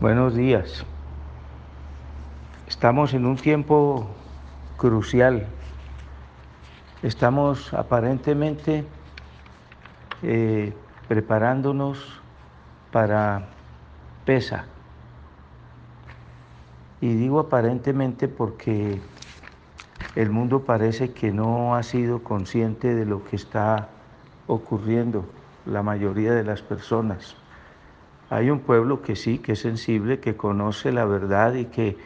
Buenos días. Estamos en un tiempo crucial. Estamos aparentemente eh, preparándonos para PESA. Y digo aparentemente porque el mundo parece que no ha sido consciente de lo que está ocurriendo, la mayoría de las personas. Hay un pueblo que sí, que es sensible, que conoce la verdad y que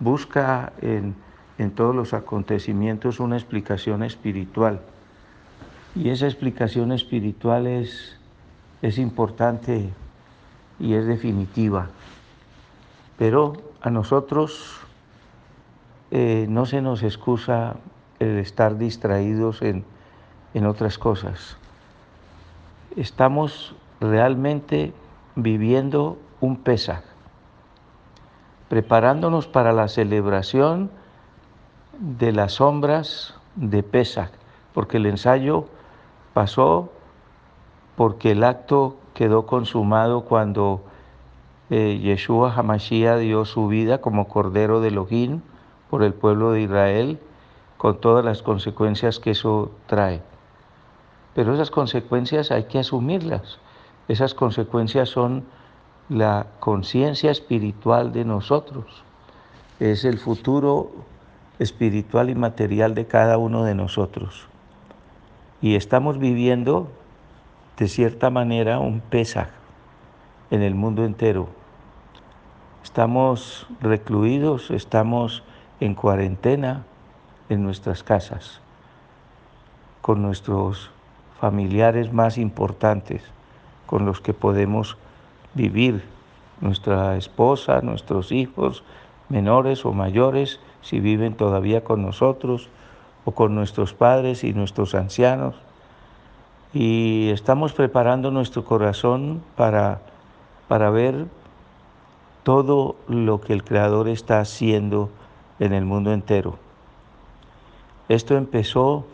busca en, todos los acontecimientos una explicación espiritual. Y esa explicación espiritual es, es importante y es definitiva. Pero a nosotros eh, no se nos excusa el estar distraídos en, en otras cosas. Estamos realmente viviendo un Pesaj, preparándonos para la celebración de las sombras de Pesach, porque el ensayo pasó porque el acto quedó consumado cuando eh, Yeshua Hamashiach dio su vida como Cordero de Elohim por el pueblo de Israel, con todas las consecuencias que eso trae. Pero esas consecuencias hay que asumirlas. Esas consecuencias son la conciencia espiritual de nosotros. Es el futuro espiritual y material de cada uno de nosotros. Y estamos viviendo de cierta manera un pesaje en el mundo entero. Estamos recluidos, estamos en cuarentena en nuestras casas, con nuestros familiares más importantes, con los que podemos vivir, nuestra esposa, nuestros hijos, menores o mayores, si viven todavía con nosotros, o con nuestros padres y nuestros ancianos. Y estamos preparando nuestro corazón para, para ver todo lo que el Creador está haciendo en el mundo entero. Esto empezó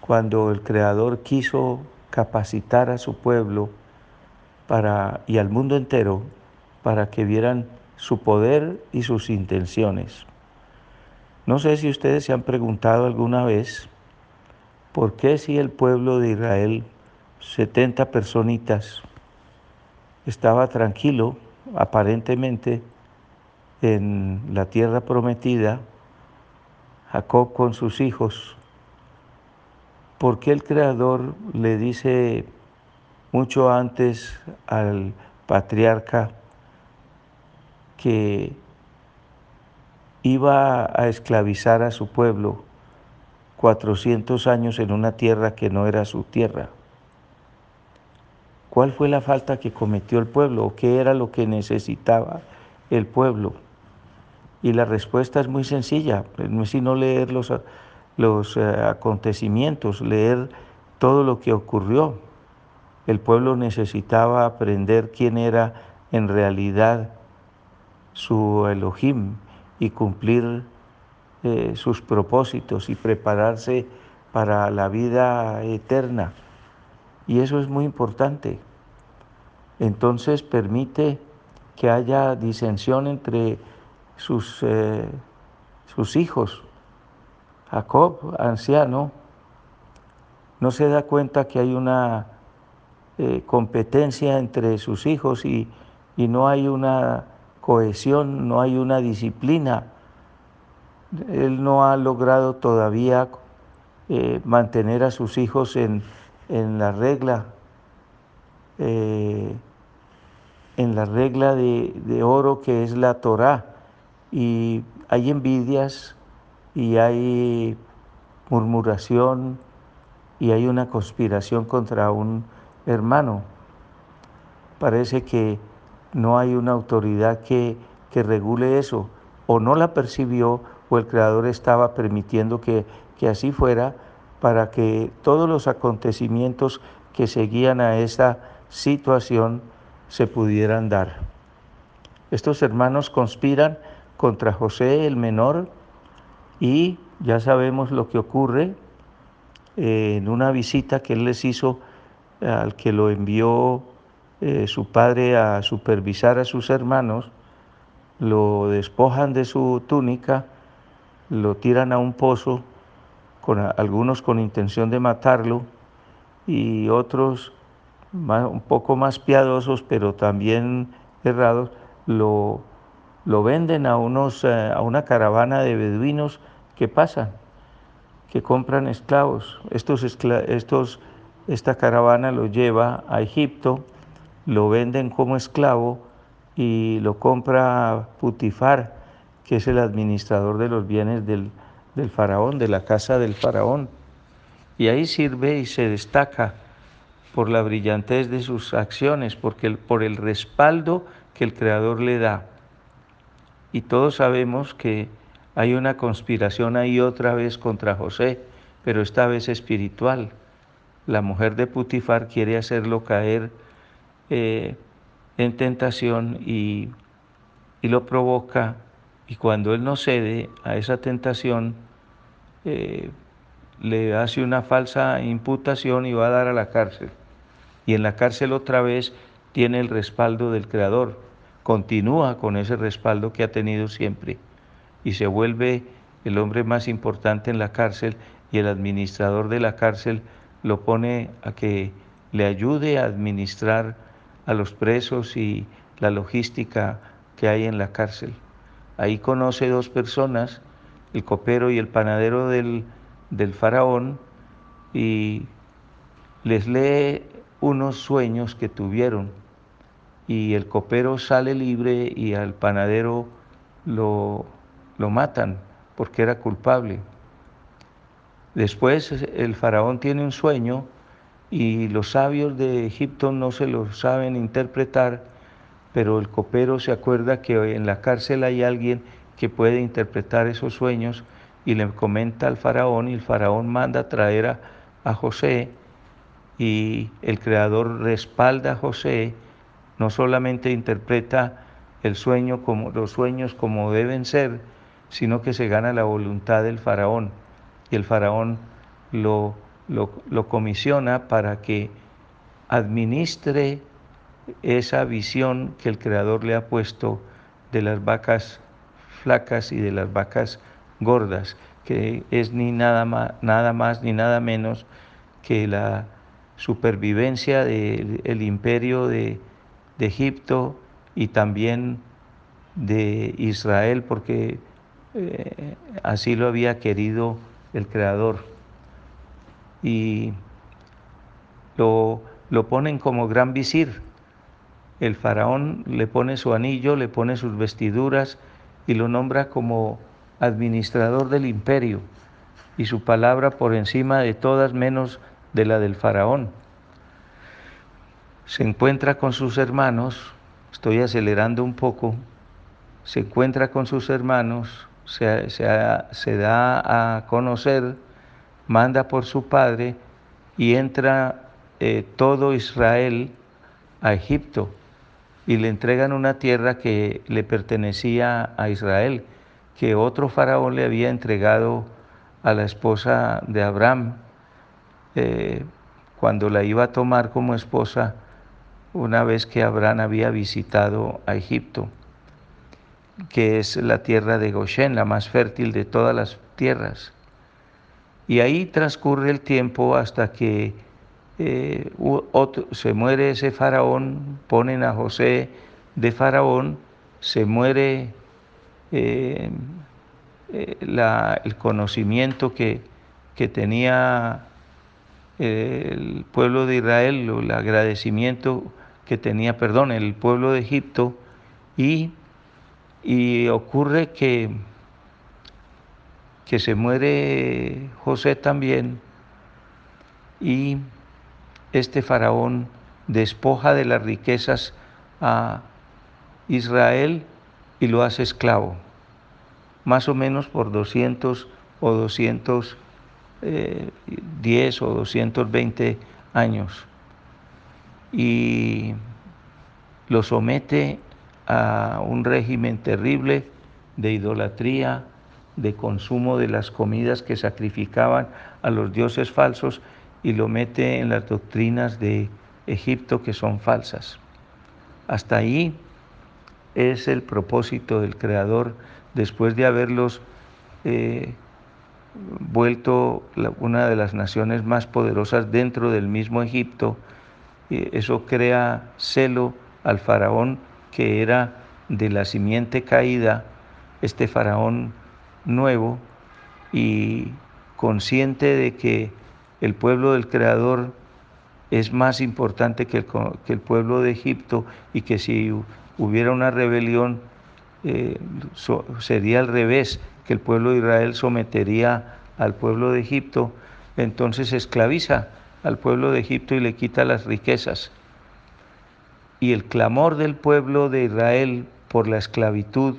cuando el Creador quiso capacitar a su pueblo y al mundo entero para que vieran su poder y sus intenciones. No sé si ustedes se han preguntado alguna vez por qué si el pueblo de Israel, 70 personitas, estaba tranquilo aparentemente en la tierra prometida, Jacob con sus hijos, ¿por qué el Creador le dice mucho antes al patriarca que iba a esclavizar a su pueblo 400 años en una tierra que no era su tierra? ¿Cuál fue la falta que cometió el pueblo? ¿Qué era lo que necesitaba el pueblo? Y la respuesta es muy sencilla, no es sino leer los, los eh, acontecimientos, leer todo lo que ocurrió. El pueblo necesitaba aprender quién era en realidad su Elohim y cumplir eh, sus propósitos y prepararse para la vida eterna. Y eso es muy importante. Entonces permite que haya disensión entre sus, eh, sus hijos. Jacob, anciano, no se da cuenta que hay una eh, competencia entre sus hijos y, no hay una cohesión, no hay una disciplina. Él no ha logrado todavía eh, mantener a sus hijos en, la regla, en la regla de, de, oro que es la Torah y hay envidias y hay murmuración y hay una conspiración contra un hermano. Parece que no hay una autoridad que, que regule eso, o no la percibió, o el Creador estaba permitiendo que, que así fuera, para que todos los acontecimientos que seguían a esa situación se pudieran dar. Estos hermanos conspiran contra José el menor y ya sabemos lo que ocurre eh, en una visita que él les hizo al que lo envió eh, su padre a supervisar a sus hermanos, lo despojan de su túnica, lo tiran a un pozo, con, algunos con intención de matarlo y otros un poco más piadosos, pero también errados, lo, lo venden a, unos, eh, a una caravana de beduinos que pasan, que compran esclavos. Estos, estos, esta caravana lo lleva a Egipto, lo venden como esclavo y lo compra Putifar, que es el administrador de los bienes del, del faraón, de la casa del faraón. Y ahí sirve y se destaca por la brillantez de sus acciones, porque por el respaldo que el Creador le da. Y todos sabemos que hay una conspiración ahí otra vez contra José, pero esta vez espiritual. La mujer de Putifar quiere hacerlo caer eh, en tentación y, y, lo provoca. Y cuando él no cede a esa tentación, eh, le hace una falsa imputación y va a dar a la cárcel. Y en la cárcel otra vez tiene el respaldo del Creador, continúa con ese respaldo que ha tenido siempre. Y se vuelve el hombre más importante en la cárcel y el administrador de la cárcel lo pone a que le ayude a administrar a los presos y la logística que hay en la cárcel. Ahí conoce dos personas, el copero y el panadero del, del faraón, y les lee unos sueños que tuvieron y el copero sale libre y al panadero lo, lo matan porque era culpable. Después el faraón tiene un sueño y los sabios de Egipto no se lo saben interpretar, pero el copero se acuerda que en la cárcel hay alguien que puede interpretar esos sueños y le comenta al faraón y el faraón manda traer a, a José y el Creador respalda a José, no solamente interpreta el sueño como los sueños como deben ser, sino que se gana la voluntad del faraón y el faraón lo, lo, comisiona para que administre esa visión que el Creador le ha puesto de las vacas flacas y de las vacas gordas, que es ni nada más, ni nada menos que la supervivencia del imperio de, Egipto y también de Israel, porque eh, así lo había querido el Creador. Y lo, lo ponen como gran visir. El faraón le pone su anillo, le pone sus vestiduras y lo nombra como administrador del imperio y su palabra por encima de todas menos de la del faraón. Se encuentra con sus hermanos, estoy acelerando un poco, se encuentra con sus hermanos, se, se, da a conocer, manda por su padre y entra eh, todo Israel a Egipto y le entregan una tierra que le pertenecía a Israel, que otro faraón le había entregado a la esposa de Abraham, eh, cuando la iba a tomar como esposa una vez que Abraham había visitado a Egipto, que es la tierra de Goshen, la más fértil de todas las tierras. Y ahí transcurre el tiempo hasta que eh, se muere ese faraón, ponen a José de faraón, se muere eh, el conocimiento que, que tenía el pueblo de Israel, el agradecimiento que tenía, perdón, el pueblo de Egipto y, y ocurre que, que se muere José también y este faraón despoja de las riquezas a Israel y lo hace esclavo, más o menos por 200 o 200 10 o 220 años. Y lo somete a un régimen terrible de idolatría, de consumo de las comidas que sacrificaban a los dioses falsos y lo mete en las doctrinas de Egipto que son falsas. Hasta ahí es el propósito del Creador después de haberlos eh, vuelto una de las naciones más poderosas dentro del mismo Egipto. eso crea celo al faraón que era de la simiente caída, este faraón nuevo, y consciente de que el pueblo del Creador es más importante que el, pueblo de Egipto y que si hubiera una rebelión eh, sería al revés, que el pueblo de Israel sometería al pueblo de Egipto, entonces esclaviza al pueblo de Egipto y le quita las riquezas. Y el clamor del pueblo de Israel por la esclavitud,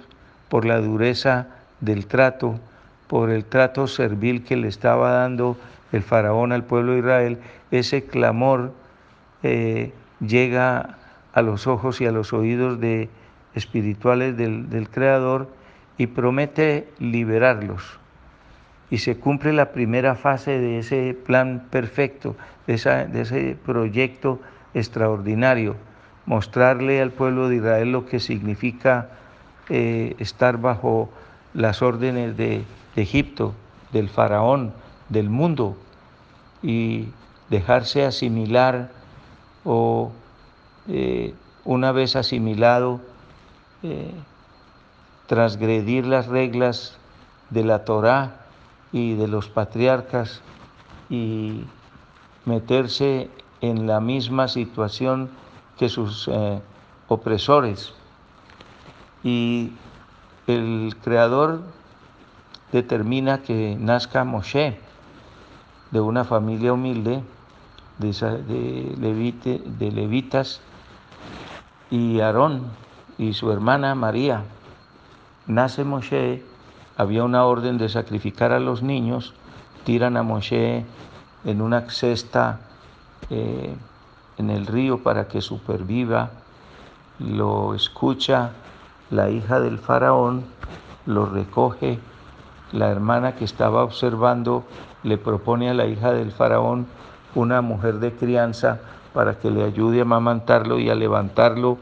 por la dureza del trato, por el trato servil que le estaba dando el faraón al pueblo de Israel, ese clamor eh, llega a los ojos y a los oídos de espirituales del, Creador y promete liberarlos. Y se cumple la primera fase de ese plan perfecto, de, ese proyecto extraordinario, mostrarle al pueblo de Israel lo que significa eh, estar bajo las órdenes de, Egipto, del faraón, del mundo, y dejarse asimilar o eh, una vez asimilado, eh, transgredir las reglas de la Torá y de los patriarcas y meterse en la misma situación que sus eh, opresores. Y el Creador determina que nazca Moshe de una familia humilde de, de, de levitas y Aarón y su hermana María. Nace Moshe, había una orden de sacrificar a los niños, tiran a Moshe en una cesta eh, en el río para que superviva, lo escucha la hija del faraón, lo recoge, la hermana que estaba observando le propone a la hija del faraón una mujer de crianza para que le ayude a amamantarlo y a levantarlo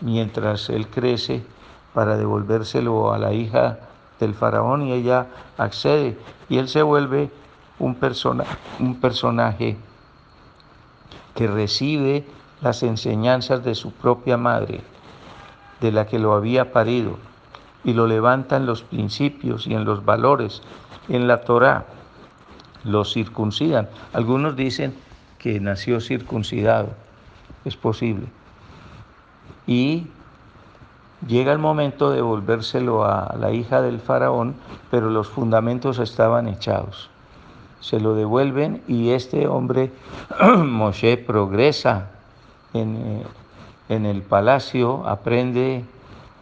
mientras él crece para devolvérselo a la hija del faraón y ella accede y él se vuelve un, persona, un personaje que recibe las enseñanzas de su propia madre, de la que lo había parido, y lo levanta en los principios y en los valores, en la Torá, lo circuncidan. Algunos dicen que nació circuncidado, es posible. Y llega el momento de volvérselo a la hija del faraón, pero los fundamentos estaban echados. Se lo devuelven y este hombre, Moshe, progresa en, eh, en el palacio, aprende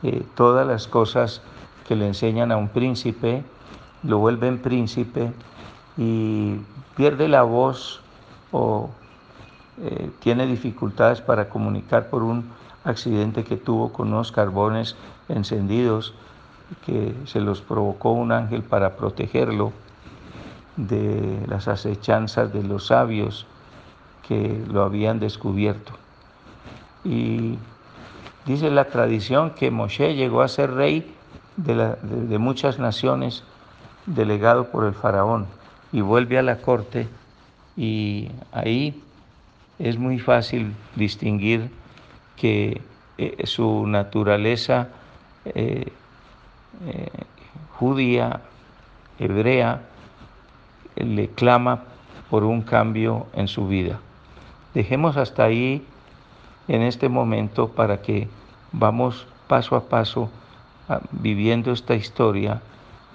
eh, todas las cosas que le enseñan a un príncipe, lo vuelven príncipe y pierde la voz o eh, tiene dificultades para comunicar por un accidente que tuvo con unos carbones encendidos que se los provocó un ángel para protegerlo de las acechanzas de los sabios que lo habían descubierto. Y dice la tradición que Moshe llegó a ser rey de muchas naciones delegado por el faraón y vuelve a la corte y ahí es muy fácil distinguir que eh, su naturaleza eh, eh, judía, hebrea, le clama por un cambio en su vida. Dejemos hasta ahí en este momento para que vamos paso a paso ah, viviendo esta historia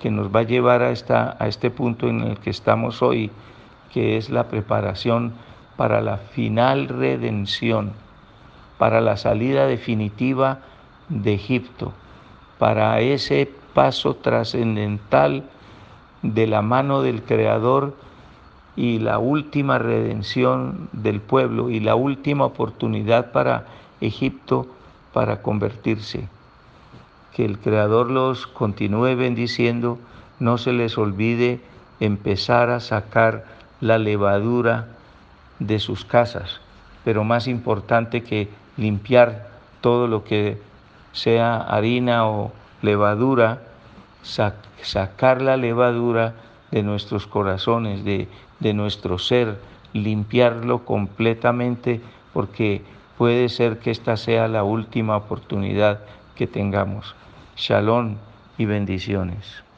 que nos va a llevar a, esta, a este punto en el que estamos hoy, que es la preparación para la final redención, para la salida definitiva de Egipto, para ese paso trascendental de la mano del Creador y la última redención del pueblo y la última oportunidad para Egipto para convertirse. Que el Creador los continúe bendiciendo, no se les olvide empezar a sacar la levadura de sus casas, pero más importante que limpiar todo lo que sea harina o levadura, sacar la levadura de nuestros corazones, de, de nuestro ser, limpiarlo completamente, porque puede ser que esta sea la última oportunidad que tengamos. Shalom y bendiciones.